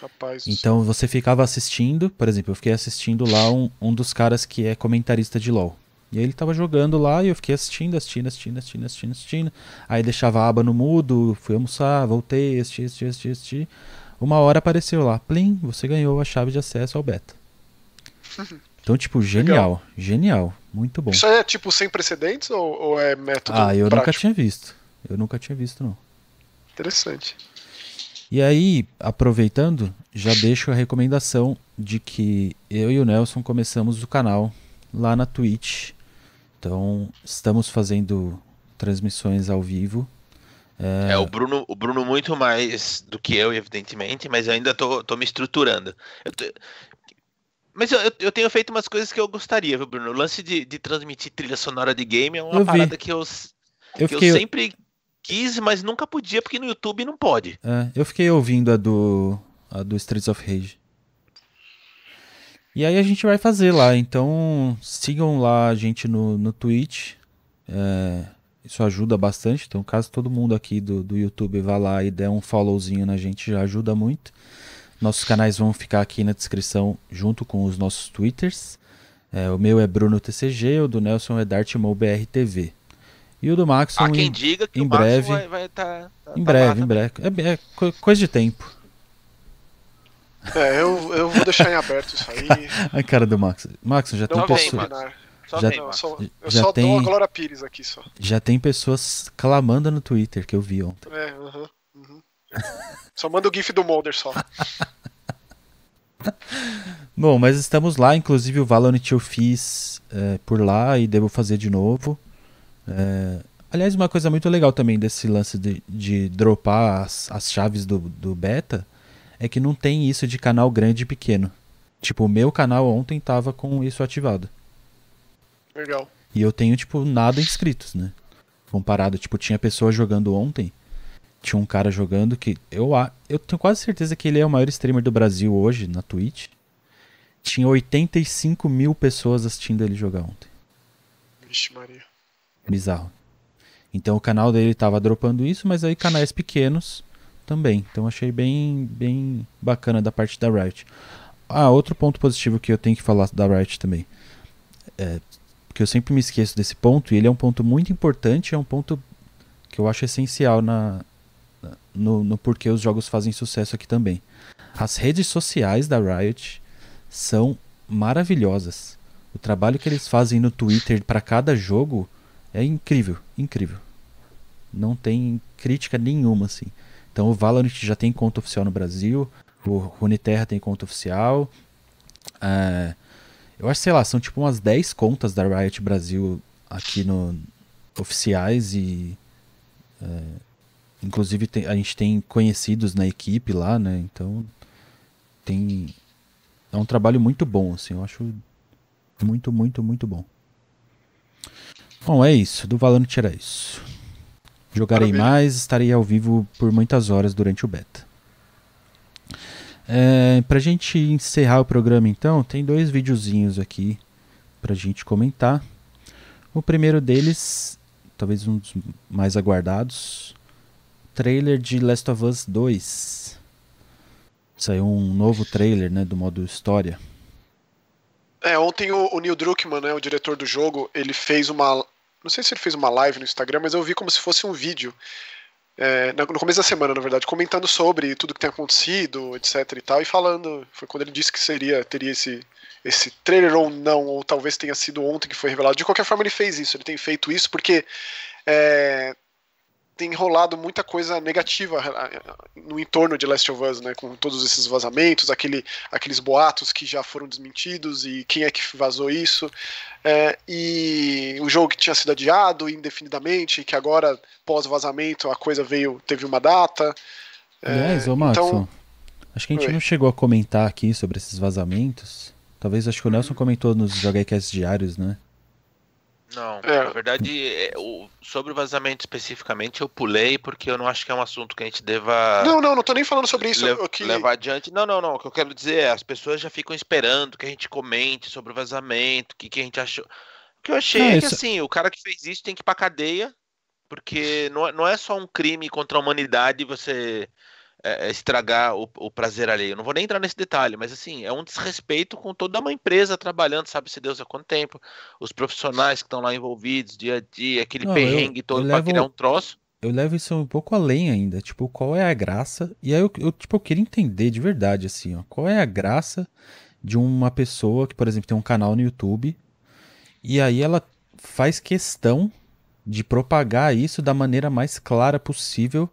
Rapaz, então você ficava assistindo, por exemplo, eu fiquei assistindo lá um, um dos caras que é comentarista de LoL. E aí ele tava jogando lá e eu fiquei assistindo, assistindo, assistindo, assistindo, assistindo, assistindo. Aí deixava a aba no mudo, fui almoçar, voltei, assisti, assisti, assisti, assisti. Uma hora apareceu lá, plim, você ganhou a chave de acesso ao beta. [LAUGHS] Então, tipo, genial, Legal. genial, muito bom. Isso é tipo sem precedentes ou, ou é método Ah, eu prático? nunca tinha visto. Eu nunca tinha visto, não. Interessante. E aí, aproveitando, já deixo a recomendação de que eu e o Nelson começamos o canal lá na Twitch então, estamos fazendo transmissões ao vivo. É... é, o Bruno, o Bruno muito mais do que eu, evidentemente, mas eu ainda tô, tô me estruturando. Eu tô... Mas eu, eu tenho feito umas coisas que eu gostaria, viu, Bruno? O lance de, de transmitir trilha sonora de game é uma eu parada que eu, eu, que fiquei... eu sempre quis, mas nunca podia, porque no YouTube não pode. É, eu fiquei ouvindo a do, a do Streets of Rage. E aí a gente vai fazer lá. Então sigam lá a gente no, no Twitch. É, isso ajuda bastante. Então, caso todo mundo aqui do, do YouTube vá lá e der um followzinho na gente, já ajuda muito. Nossos canais vão ficar aqui na descrição junto com os nossos Twitters. É, o meu é Bruno TCG, o do Nelson é DartMoBRTV. E o do Maxon, Há quem diga que em o breve, vai, vai tá, tá, em tá breve, em breve. É, é coisa de tempo. É, eu, eu vou deixar em aberto isso aí. [LAUGHS] A cara do Max. Max, já Não tem pessoas. Já, eu só, eu já só tem, dou a Glória Pires aqui só. Já tem pessoas clamando no Twitter que eu vi ontem. É, uhum, uhum. só manda o GIF do Molder só. [LAUGHS] Bom, mas estamos lá, inclusive o Valorant eu fiz é, por lá e devo fazer de novo. É, aliás, uma coisa muito legal também desse lance de, de dropar as, as chaves do, do beta é que não tem isso de canal grande e pequeno. Tipo, o meu canal ontem tava com isso ativado. Legal. E eu tenho, tipo, nada inscritos, né? Comparado, tipo, tinha pessoas jogando ontem tinha um cara jogando que eu, eu tenho quase certeza que ele é o maior streamer do Brasil hoje na Twitch. Tinha 85 mil pessoas assistindo ele jogar ontem. Vixe, Maria. Bizarro. Então o canal dele tava dropando isso, mas aí canais pequenos também. Então achei bem, bem bacana da parte da Riot. Ah, outro ponto positivo que eu tenho que falar da Riot também. É, porque eu sempre me esqueço desse ponto, e ele é um ponto muito importante, é um ponto que eu acho essencial na, no, no porquê os jogos fazem sucesso aqui também. As redes sociais da Riot são maravilhosas. O trabalho que eles fazem no Twitter para cada jogo é incrível, incrível. Não tem crítica nenhuma assim. Então o Valorant já tem conta oficial no Brasil, o Runeterra tem conta oficial. É, eu acho, sei lá, são tipo umas 10 contas da Riot Brasil aqui no oficiais e é, inclusive tem, a gente tem conhecidos na equipe lá, né? Então tem é um trabalho muito bom, assim, eu acho muito, muito, muito bom. Bom, é isso. Do Valorant era isso. Jogarei Maravilha. mais, estarei ao vivo por muitas horas durante o beta. É, pra gente encerrar o programa então, tem dois videozinhos aqui pra gente comentar. O primeiro deles, talvez um dos mais aguardados, trailer de Last of Us 2. Saiu um novo trailer, né, do modo história. É, ontem o, o Neil Druckmann, né, o diretor do jogo, ele fez uma, não sei se ele fez uma live no Instagram, mas eu vi como se fosse um vídeo é, no começo da semana, na verdade, comentando sobre tudo que tem acontecido, etc e tal, e falando, foi quando ele disse que seria, teria esse, esse trailer ou não, ou talvez tenha sido ontem que foi revelado. De qualquer forma, ele fez isso, ele tem feito isso porque é, tem rolado muita coisa negativa no entorno de Last of Us, né, com todos esses vazamentos, aquele, aqueles boatos que já foram desmentidos e quem é que vazou isso, é, e o jogo que tinha sido adiado indefinidamente, que agora pós vazamento a coisa veio, teve uma data. É, Aliás, ô Max, então... acho que a gente Oi. não chegou a comentar aqui sobre esses vazamentos. Talvez acho que o Nelson comentou nos Jogaicast diários, né? Não, é. na verdade, é, o, sobre o vazamento especificamente, eu pulei porque eu não acho que é um assunto que a gente deva. Não, não, não tô nem falando sobre isso. Le que... Levar adiante. Não, não, não. O que eu quero dizer é, as pessoas já ficam esperando que a gente comente sobre o vazamento, o que, que a gente achou. O que eu achei é, é que assim, o cara que fez isso tem que ir pra cadeia, porque não, é, não é só um crime contra a humanidade você é, é, estragar o, o, prazer alheio. Eu não vou nem entrar nesse detalhe, mas assim, é um desrespeito com toda uma empresa trabalhando, sabe se Deus há quanto tempo, os profissionais que estão lá envolvidos dia a dia, aquele não, perrengue eu, todo eu pra levo, criar um troço. Eu levo isso um pouco além ainda, tipo, qual é a graça? E aí eu, eu, tipo, eu queria entender de verdade, assim, ó, qual é a graça de uma pessoa que, por exemplo, tem um canal no YouTube e aí ela faz questão de propagar isso da maneira mais clara possível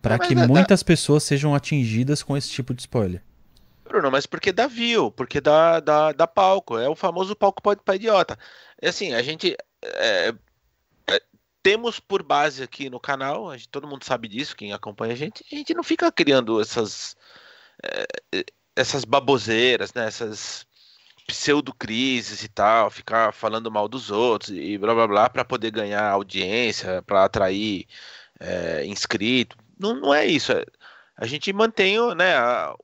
para que é, muitas dá... pessoas sejam atingidas com esse tipo de spoiler. Bruno, mas porque dá view, porque dá, dá, dá palco, é o famoso palco pode para idiota. É assim, a gente é, é, temos por base aqui no canal, gente, todo mundo sabe disso, quem acompanha a gente, a gente não fica criando essas é, essas baboseiras, né, essas pseudo-crises e tal, ficar falando mal dos outros e blá blá blá para poder ganhar audiência, para atrair é, inscrito. Não, não é isso. É, a gente mantém né,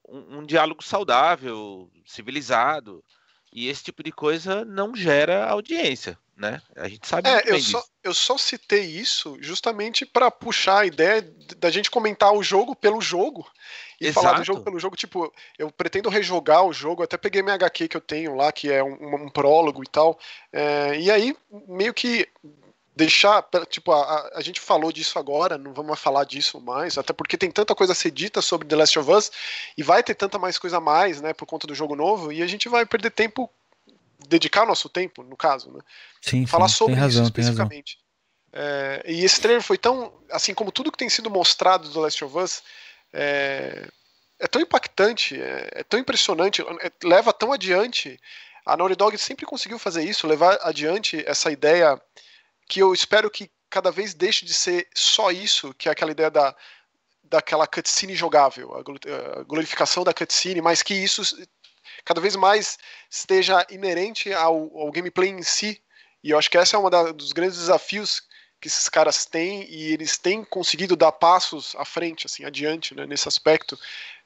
um, um diálogo saudável, civilizado, e esse tipo de coisa não gera audiência, né? A gente sabe é, eu só, eu só citei isso justamente para puxar a ideia da gente comentar o jogo pelo jogo e Exato. falar do jogo pelo jogo. Tipo, eu pretendo rejogar o jogo, até peguei minha HQ que eu tenho lá, que é um, um prólogo e tal. É, e aí, meio que deixar, tipo, a, a, gente falou disso agora, não vamos falar disso mais, até porque tem tanta coisa a ser dita sobre The Last of Us e vai ter tanta mais coisa a mais, né, por conta do jogo novo, e a gente vai perder tempo, dedicar nosso tempo, no caso, né? Sim, falar sim, sobre razão, isso especificamente. É, e esse trailer foi tão, assim como tudo que tem sido mostrado do The Last of Us, é, é tão impactante, é, é tão impressionante, é, leva tão adiante. A Naughty Dog sempre conseguiu fazer isso, levar adiante essa ideia que eu espero que cada vez deixe de ser só isso, que é aquela ideia da, daquela cutscene jogável, a glorificação da cutscene, mas que isso cada vez mais esteja inerente ao, ao gameplay em si. E eu acho que esse é um dos grandes desafios que esses caras têm e eles têm conseguido dar passos à frente, assim, adiante, né, nesse aspecto.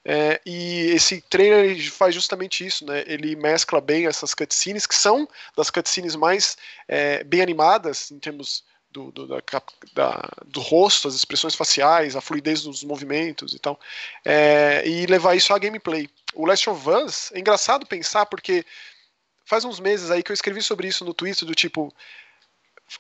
É, e esse trailer faz justamente isso, né? Ele mescla bem essas cutscenes, que são das cutscenes mais é, bem animadas, em termos do, do, da, da, do rosto, as expressões faciais, a fluidez dos movimentos e tal, é, e levar isso à gameplay. O Last of Us é engraçado pensar porque faz uns meses aí que eu escrevi sobre isso no Twitter do tipo,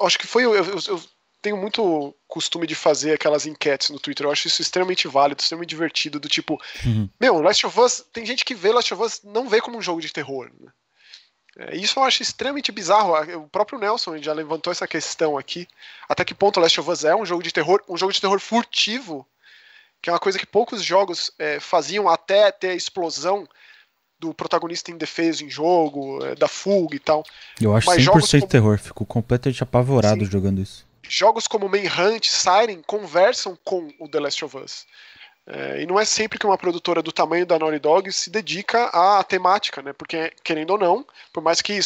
acho que foi eu, eu, eu tenho muito costume de fazer aquelas enquetes no Twitter. Eu acho isso extremamente válido, extremamente divertido. Do tipo, uhum. meu, Last of Us, tem gente que vê Last of Us não vê como um jogo de terror. Né? É, isso eu acho extremamente bizarro. O próprio Nelson já levantou essa questão aqui. Até que ponto Last of Us é um jogo de terror, um jogo de terror furtivo, que é uma coisa que poucos jogos é, faziam até ter a explosão do protagonista indefeso em jogo, é, da fuga e tal. Eu acho Mas 100% jogos como... terror, fico completamente apavorado Sim. jogando isso jogos como Manhunt, Siren conversam com o The Last of Us. É, e não é sempre que uma produtora do tamanho da Naughty Dog se dedica à temática, né? Porque, querendo ou não, por mais que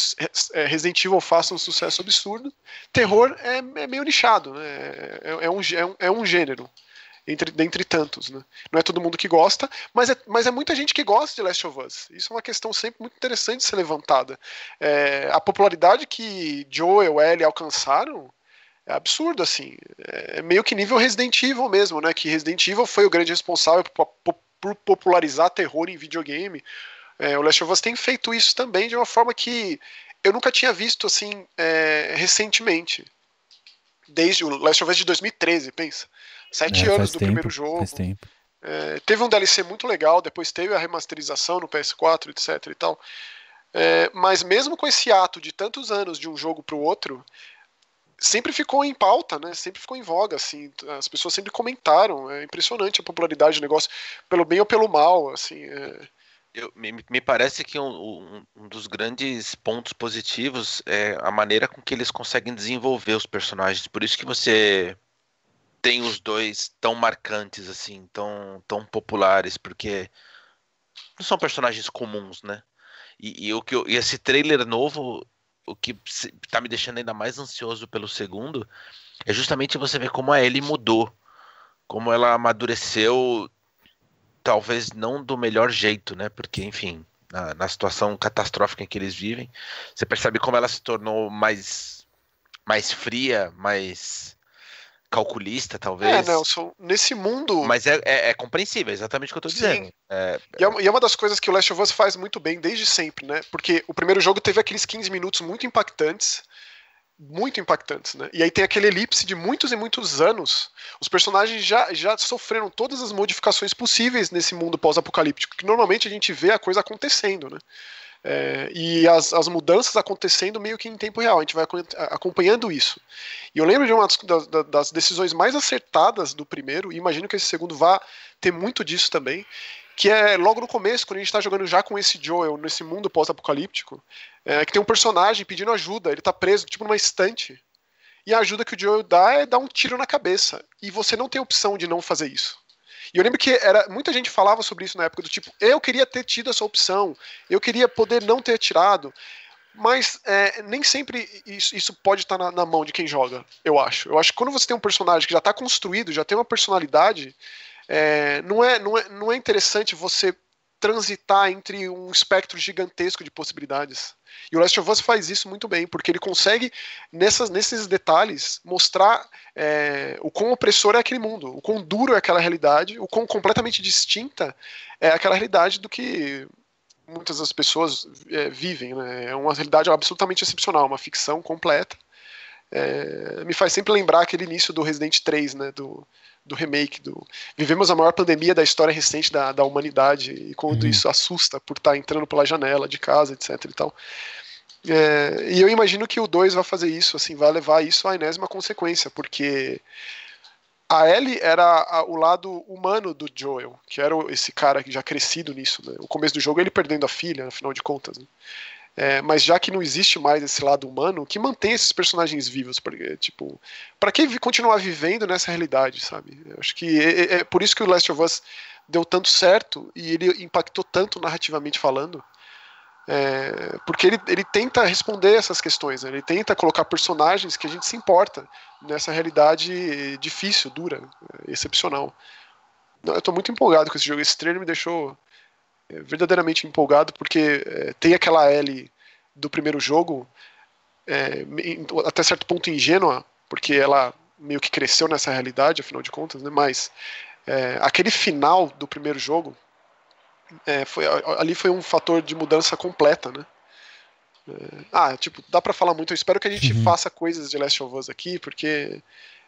é, Resident Evil faça um sucesso absurdo, terror é, é meio nichado, né? É, é um, é, um, é um gênero, entre, dentre tantos, né? Não é todo mundo que gosta, mas é, mas é muita gente que gosta de Last of Us. Isso é uma questão sempre muito interessante de ser levantada. É, a popularidade que Joel e Ellie alcançaram é absurdo, assim. É meio que nível Resident Evil mesmo, né? Que Resident Evil foi o grande responsável por, popularizar terror em videogame. É, o Last of Us tem feito isso também de uma forma que eu nunca tinha visto, assim, é, recentemente. Desde o Last of Us de 2013, pensa. Sete é, anos do tempo, primeiro jogo. Faz tempo. É, teve um DLC muito legal, depois teve a remasterização no PS4, etc e tal. É, mas mesmo com esse ato de tantos anos de um jogo para o outro, sempre ficou em pauta, né? Sempre ficou em voga, assim. As pessoas sempre comentaram. É impressionante a popularidade do negócio, pelo bem ou pelo mal, assim. É... Eu, me, me, parece que um, um, dos grandes pontos positivos é a maneira com que eles conseguem desenvolver os personagens. Por isso que você tem os dois tão marcantes, assim, tão, tão populares, porque não são personagens comuns, né? E, e o que eu, e esse trailer novo o que tá me deixando ainda mais ansioso pelo segundo é justamente você ver como a Ellie mudou, como ela amadureceu, talvez não do melhor jeito, né? Porque, enfim, na, na situação catastrófica em que eles vivem, você percebe como ela se tornou mais, mais fria, mais calculista, talvez. É, Nelson, nesse mundo. Mas é, é, é compreensível, é exatamente o que eu tô Sim. dizendo. É, e, é, e, é, uma das coisas que o Last of Us faz muito bem desde sempre, né? Porque o primeiro jogo teve aqueles 15 minutos muito impactantes. Muito impactantes, né? E aí tem aquele elipse de muitos e muitos anos. Os personagens já, já sofreram todas as modificações possíveis nesse mundo pós-apocalíptico, que normalmente a gente vê a coisa acontecendo, né? É, e as, as mudanças acontecendo meio que em tempo real, a gente vai acompanhando isso. E eu lembro de uma das, das decisões mais acertadas do primeiro, e imagino que esse segundo vá ter muito disso também, que é logo no começo, quando a gente está jogando já com esse Joel nesse mundo pós-apocalíptico, é, que tem um personagem pedindo ajuda, ele está preso tipo numa estante, e a ajuda que o Joel dá é dar um tiro na cabeça, e você não tem opção de não fazer isso. E eu lembro que era muita gente falava sobre isso na época do tipo, eu queria ter tido essa opção, eu queria poder não ter tirado. Mas é, nem sempre isso, isso pode estar na, na, mão de quem joga, eu acho. Eu acho que quando você tem um personagem que já está construído, já tem uma personalidade, é, não, é, não, é, não é interessante você transitar entre um espectro gigantesco de possibilidades. E o Last of Us faz isso muito bem, porque ele consegue, nessas, nesses detalhes, mostrar é, o quão opressor é aquele mundo, o quão duro é aquela realidade, o quão completamente distinta é aquela realidade do que muitas das pessoas é, vivem. Né? É uma realidade absolutamente excepcional, uma ficção completa. É, me faz sempre lembrar aquele início do Resident 3, né, do, do remake do vivemos a maior pandemia da história recente da, da humanidade e quando uhum. isso assusta por estar tá entrando pela janela de casa etc e tal é, e eu imagino que o 2 vai fazer isso assim vai levar isso à enésima consequência porque a Ellie era a, o lado humano do Joel que era esse cara já crescido nisso né? o começo do jogo ele perdendo a filha afinal de contas né? É, mas já que não existe mais esse lado humano, que mantém esses personagens vivos, porque, tipo, para que continuar vivendo nessa realidade, sabe? Eu acho que é, é, é, por isso que o Last of Us deu tanto certo e ele impactou tanto narrativamente falando, É, porque ele, ele tenta responder essas questões, né? ele tenta colocar personagens que a gente se importa nessa realidade difícil, dura, excepcional. Eu estou muito empolgado com esse jogo. Esse trailer me deixou é, verdadeiramente empolgado, porque é, tem aquela L do primeiro jogo, é, até certo ponto ingênua, porque ela meio que cresceu nessa realidade, afinal de contas, né? mas é, aquele final do primeiro jogo é, foi, ali foi um fator de mudança completa, né? É, ah, tipo, dá para falar muito. Eu espero que a gente uhum. faça coisas de Last of Us aqui, porque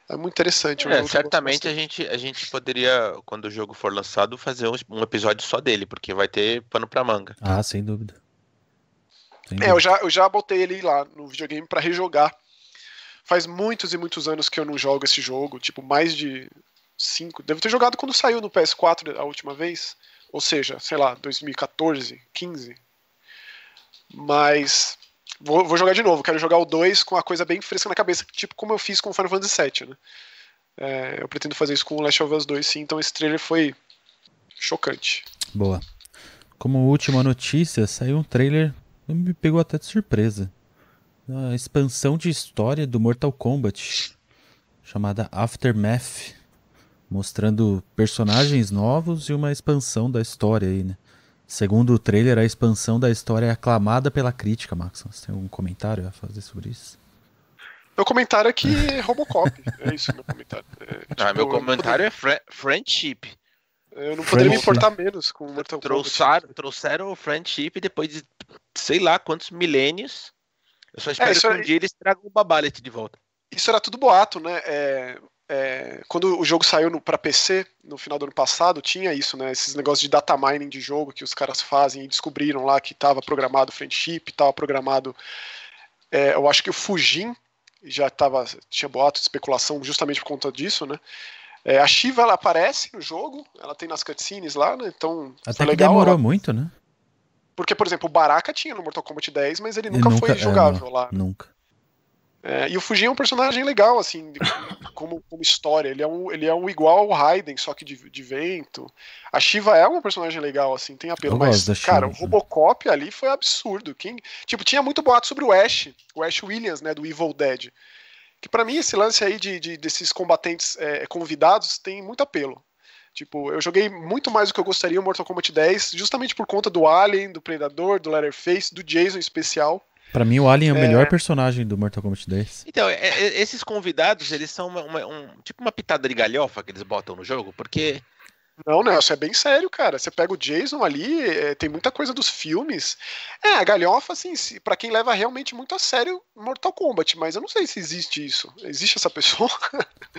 é muito interessante. É, certamente a gente, a gente poderia, quando o jogo for lançado, fazer um, um episódio só dele, porque vai ter pano pra manga. Ah, sem dúvida. Sem é, eu já, eu já botei ele lá no videogame para rejogar. Faz muitos e muitos anos que eu não jogo esse jogo, tipo, mais de cinco. Devo ter jogado quando saiu no PS4 a última vez. Ou seja, sei lá, 2014, 15. Mas vou, vou jogar de novo. Quero jogar o 2 com a coisa bem fresca na cabeça, tipo como eu fiz com o Final Fantasy VII, né? É, eu pretendo fazer isso com o Last of Us 2, sim. Então esse trailer foi chocante. Boa. Como última notícia, saiu um trailer que me pegou até de surpresa. A expansão de história do Mortal Kombat, chamada Aftermath mostrando personagens novos e uma expansão da história aí, né? Segundo o trailer, a expansão da história é aclamada pela crítica, Max. Você tem algum comentário a fazer sobre isso? Meu comentário é que é [LAUGHS] Robocop. É isso meu comentário. É, tipo, ah, meu comentário é fr friendship. Eu não poderia me importar menos com Mortal trouxeram, Kombat. Trouxeram o friendship depois de sei lá quantos milênios. Eu só espero é, que um dia eles tragam o Babalet de volta. Isso era tudo boato, né? É, é, quando o jogo saiu para PC no final do ano passado, tinha isso, né? Esses negócios de data mining de jogo que os caras fazem e descobriram lá que estava programado friendship, estava programado. É, eu acho que o Fujin já estava tinha boato de especulação justamente por conta disso, né? É, a Shiva ela aparece no jogo, ela tem nas cutscenes lá, né? Então até que legal, demorou ela... muito, né? Porque, por exemplo, o Baraka tinha no Mortal Kombat 10, mas ele nunca, nunca foi jogável é, lá. Nunca. É, e o Fujin é um personagem legal, assim, [LAUGHS] como, como, história. Ele é, um, ele é um igual ao Raiden, só que de, de vento. A Shiva é uma personagem legal, assim, tem apelo. Mas, cara, o Robocop ali foi absurdo. Quem, tipo, tinha muito boato sobre o Ash, o Ash Williams, né, do Evil Dead. Que para mim esse lance aí de, de desses combatentes é, convidados tem muito apelo. Tipo, eu joguei muito mais do que eu gostaria o Mortal Kombat 10, justamente por conta do Alien, do Predador, do Leatherface, do Jason em especial. Pra mim, o Alien é o melhor é... personagem do Mortal Kombat 10. Então, é, é, esses convidados, eles são uma, uma, um, tipo uma pitada de galhofa que eles botam no jogo, porque. Não, Nelson, é bem sério, cara. Você pega o Jason ali, é, tem muita coisa dos filmes. É, a galhofa, assim, se, pra quem leva realmente muito a sério Mortal Kombat, mas eu não sei se existe isso. Existe essa pessoa?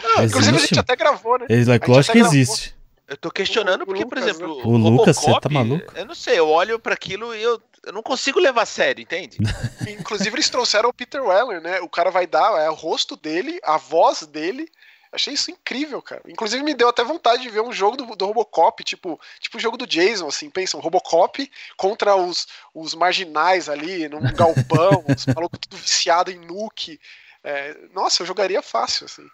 Não, Inclusive, a gente até gravou, né? Lógico que existe. Eu tô questionando porque, por exemplo, o, o Lucas, você tá maluco? Eu não sei, eu olho para aquilo e eu, eu não consigo levar a sério, entende? [LAUGHS] Inclusive eles trouxeram o Peter Weller, né? O cara vai dar, é o rosto dele, a voz dele. Achei isso incrível, cara. Inclusive me deu até vontade de ver um jogo do, do Robocop, tipo, tipo o jogo do Jason, assim, pensa, um Robocop contra os, os marginais ali, num galpão, [LAUGHS] os malucos tudo viciado em nuke. É, nossa, eu jogaria fácil, assim.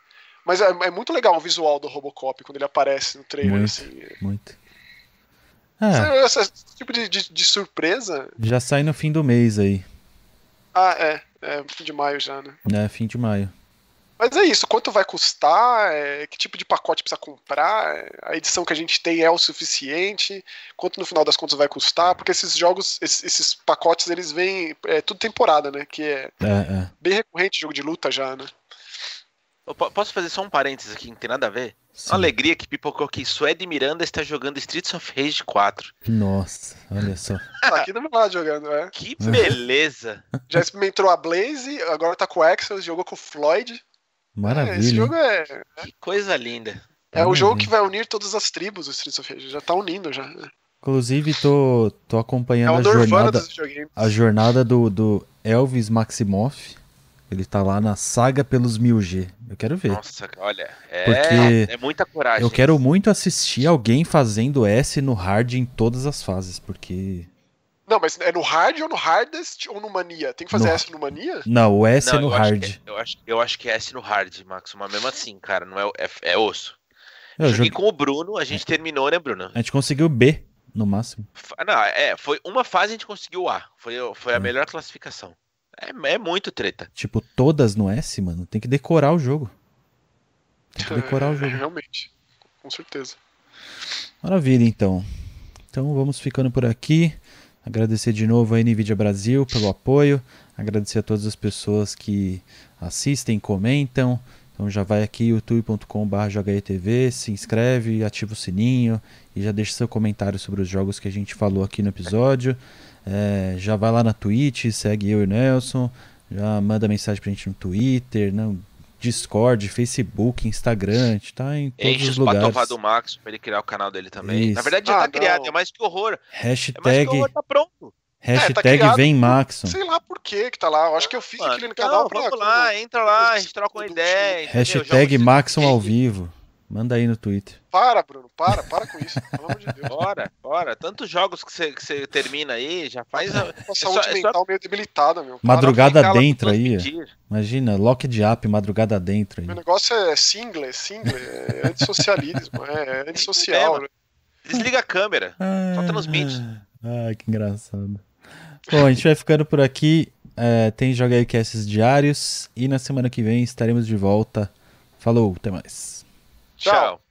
Mas é, é, muito legal o visual do Robocop quando ele aparece no trailer. Muito, assim. muito. É. Esse, esse, tipo de, de, de, surpresa. Já sai no fim do mês aí. Ah, é. É fim de maio já, né? É, fim de maio. Mas é isso, quanto vai custar, é, que tipo de pacote precisa comprar, é, a edição que a gente tem é o suficiente, quanto no final das contas vai custar, porque esses jogos, esses, esses pacotes, eles vêm, é tudo temporada, né, que é, é, é. bem recorrente jogo de luta já, né. Eu posso fazer só um parênteses aqui, não tem nada a ver? Sim. Uma alegria que pipocou que Suede Miranda está jogando Streets of Rage 4. Nossa, olha só. tá aqui do meu lado jogando, é. Que beleza! [LAUGHS] Já experimentou a Blaze, agora tá com o Axel, jogou com o Floyd. Maravilha. É, esse jogo é. Que coisa linda. É o jogo que vai unir todas as tribos do Streets of Rage. Já tá unindo já. Inclusive, tô, tô acompanhando é a jornada, a jornada do, do Elvis Maximoff ele tá lá na saga pelos 1000G. Eu quero ver. Nossa, olha, é, Porque é muita coragem. Eu quero muito assistir alguém fazendo S no hard em todas as fases, porque. Não, mas é no hard ou no hardest ou no mania? Tem que fazer no... S no mania? Não, o S não, é no eu hard. Acho é, eu, acho, eu acho que é S no hard, Max. Mas mesmo assim, cara, não é, é, é osso. Eu joguei, joguei com o Bruno, a gente terminou, né, Bruno? A gente conseguiu B. no máximo? Não, é, foi uma fase a gente conseguiu A. Foi, foi a hum. melhor classificação. É, é muito treta. Tipo, todas no S, mano. Tem que decorar o jogo. Tem que decorar o jogo. Realmente. Com certeza. Maravilha, então. Então vamos ficando por aqui. Agradecer de novo a NVIDIA Brasil pelo apoio. Agradecer a todas as pessoas que assistem, comentam. Então já vai aqui youtube.com.br JHETV, se inscreve, ativa o sininho e já deixa seu comentário sobre os jogos que a gente falou aqui no episódio. É, já vai lá na Twitch, segue eu e o Nelson, já manda mensagem pra gente no Twitter, no Discord, Facebook, Instagram, a gente tá em todos Enche os lugares. Enche do Max pra ele criar o canal dele também. Isso. Na verdade já tá ah, tá criado, é mais que horror. Hashtag... É mais que horror, tá pronto. Hashtag é, tá vem Maxon. Sei lá por que que tá lá. Eu acho que eu fiz aquele no canal pra. Vamos lá, entra lá, a gente troca uma ideia. Hashtag Maxon ao vivo. Manda aí no Twitter. Para, Bruno, para, para com isso. Pelo amor de Deus. Bora, bora. Tantos jogos que você, termina aí, já faz. A, a saúde é só, mental é só... meio debilitada, meu. Madrugada dentro aí. Imagina, lock de app, madrugada dentro aí. Meu negócio é single, é single, é antissocialismo, é, é antissocial. Né? Desliga a câmera, ah, só transmite. Ah, que engraçado. Bom, a gente vai ficando por aqui. É, tem Joga aí Casts diários. E na semana que vem estaremos de volta. Falou, até mais. Ciao.